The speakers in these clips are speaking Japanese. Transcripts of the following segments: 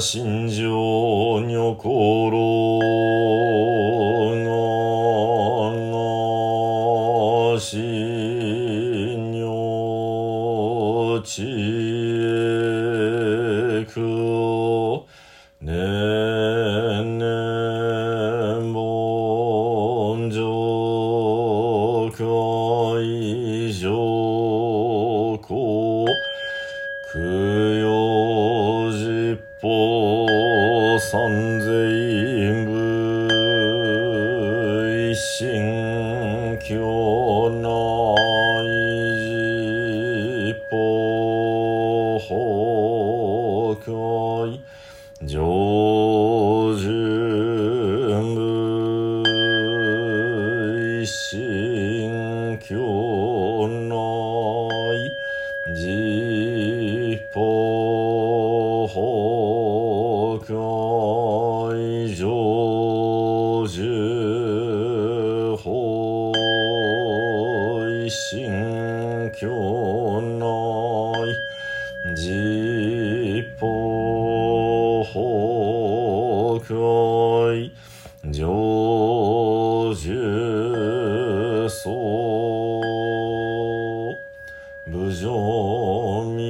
心情女心のなしに三千部一心教内実法法教上順部一心教内実法教上十層無常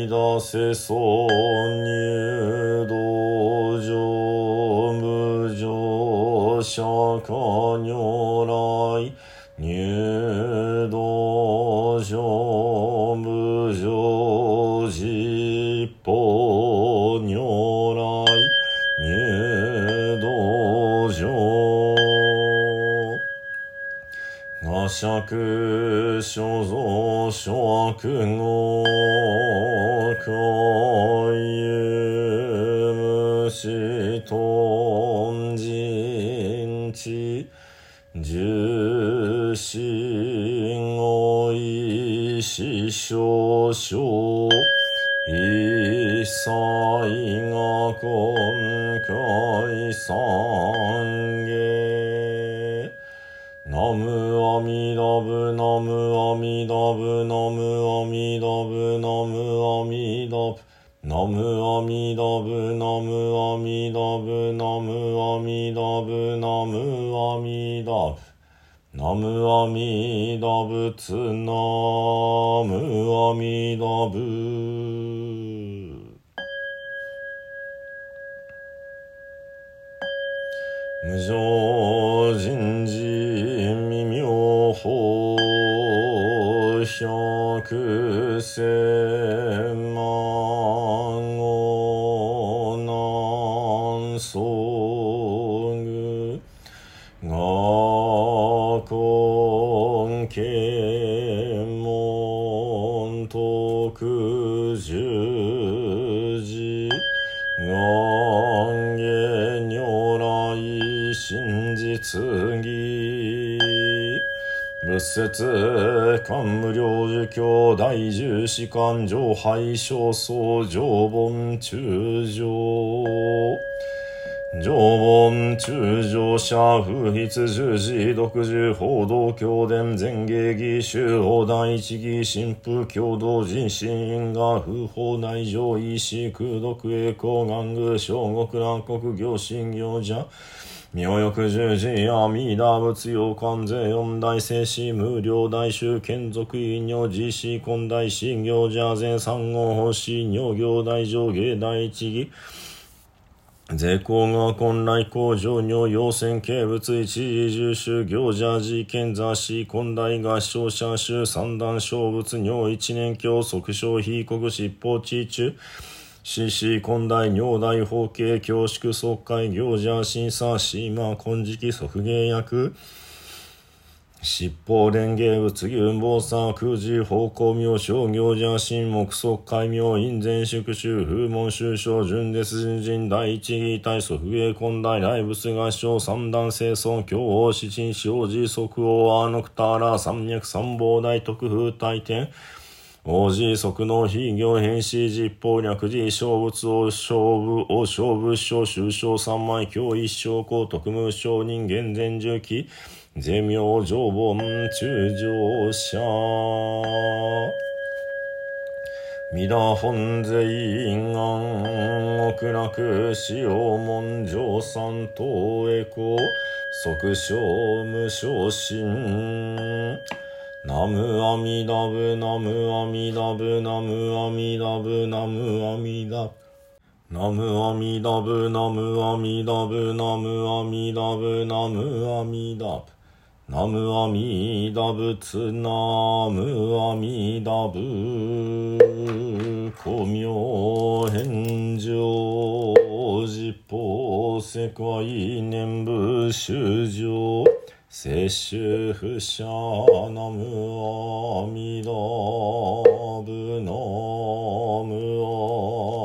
乱せそう入道場無常釈迦如来入道場無常実釈所蔵諸悪語教有無視頓人知重心語意師匠匠一切が今回三みどぶのむおみどぶのむおみどぶのむおみどぶのむおみどぶのむおみどぶのむおみどぶつのむおみどぶ無常人事未妙法十字。願下如来真実義仏説官無量寿教大十士官上廃小僧上本中上上本中上者不筆十字独自報道教伝前芸義修法第一義神父共同人心因果不法内上医師空毒栄光願具小国南国行信行者妙欲十字阿弥陀仏用関税四大聖子無料大衆眷属医尿実施根大信行者全三号法師尿行大上下第一義。税工が混来工場尿要線形物一時重修行者事件雑誌混来合唱者衆三段小物尿一年教即小非国執法地中。獅子根大尿大法系恐縮即会行者審査シーマ金色即芸役。七宝蓮華仏牛坊さ空寺方向明商行者神木即海明院前宿州風門州省純烈人人第一義体祖不芸根大大仏合唱三段清尊教王七神小寺即王アーノクターラ三脈三宝大特風大天王子即の非行変死実法略寺小仏王勝負王勝負小終章三枚教一生公特務商人間前重機是名上本中上者。皆本税院安極楽使用文上三等栄光即将無昇進ナムアミダブナムアミダブナムアミダブナムアミダブナムアミダブ。ナムアミダブナムアミダブナムアミダブ。ナムアミダ仏ナムアミダ仏古明返上十方世界念仏修上摂取不捨ナムアミダ仏ナムアミダ仏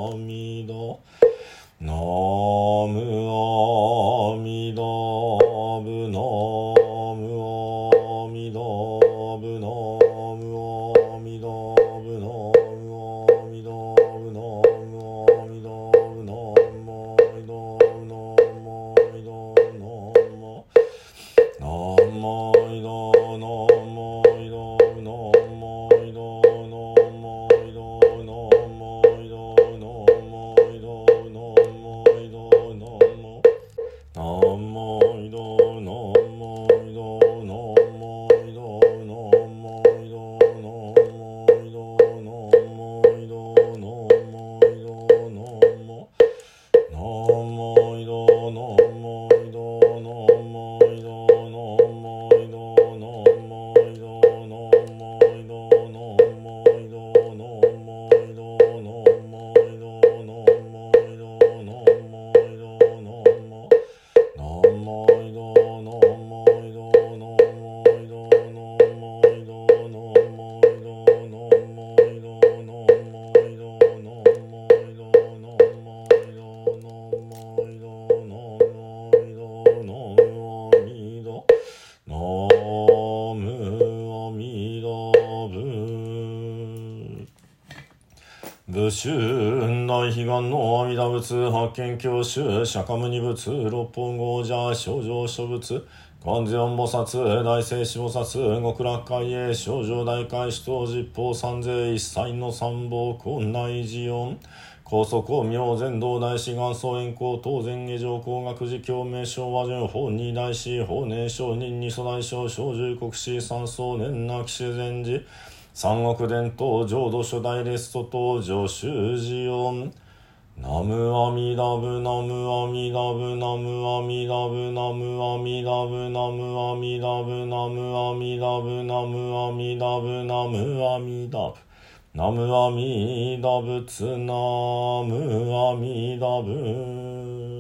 武春大悲願の阿弥陀仏発見教習釈迦牟尼仏六本豪者症状諸仏観世音菩薩大聖子菩薩極楽海へ症状大海使徒実法三世一切の三宝根内寺音。高速公明全道大師元祖円光当然下上工学寺教名称和順法二大師法年上人二祖大将小十国師三宗年な騎士禅寺三国伝統浄土初代レスト登場修士音ナムアミダブナムアミダブナムアミダブナムアミダブナムアミダブナムアミダブナムアミダブナムアミダブ。ナムアミダブツナムアミダブ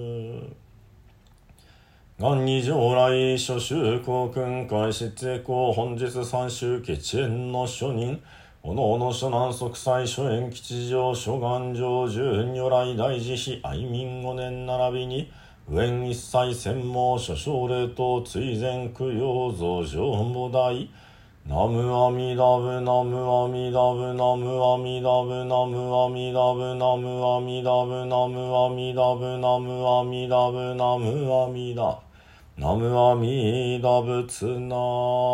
元二上来諸州公君会失栄公本日三州決縁の諸人。おのおの諸南即祭諸縁吉祥諸願上十如来大慈悲愛民五年並びに上縁一切専門諸奨礼等追善供養増上母大ナムアミダブナムアミダブナムアミダブナムアミダブナムアミダブナムアミダブナムアミダブナムアミダブナムアミダ仏ナ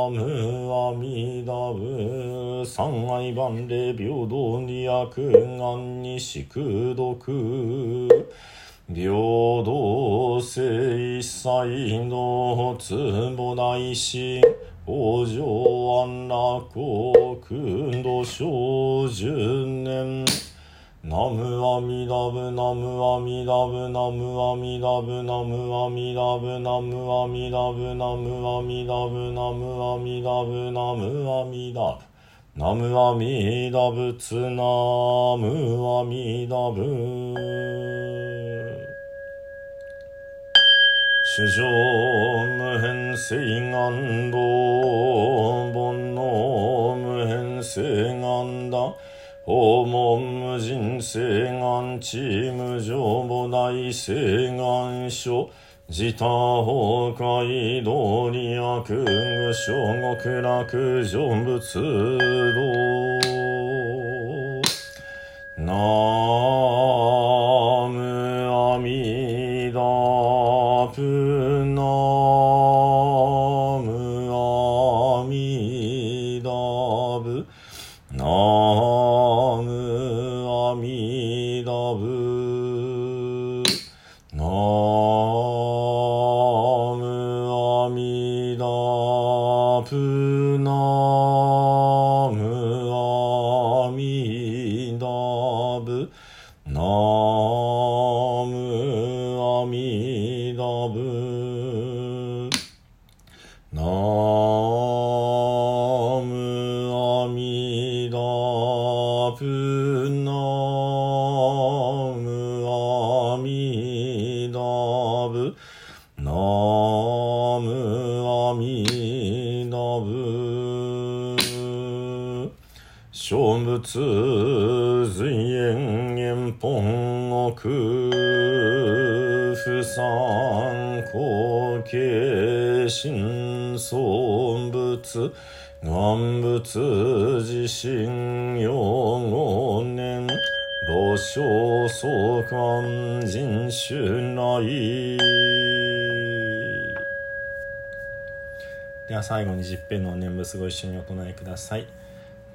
ムアミダブ三愛万礼平等に悪願に宿毒平等性一切のつぼ大心往生安楽国土小十年ナムアミダブナムアミダブナムアミダブナムアミダブナムアミダブナムアミダブナムアミダブナムアミダブナムアミダブツナムアミダブ主上無変性願道人生願チーム上母大聖願書。自他崩壊道理悪具小極楽成仏道なイプナつずんえんぽんおくふさんこけしんそぶつ願仏自身用語念土生相関人種内では最後に十遍の念仏ご一緒にお唱えください。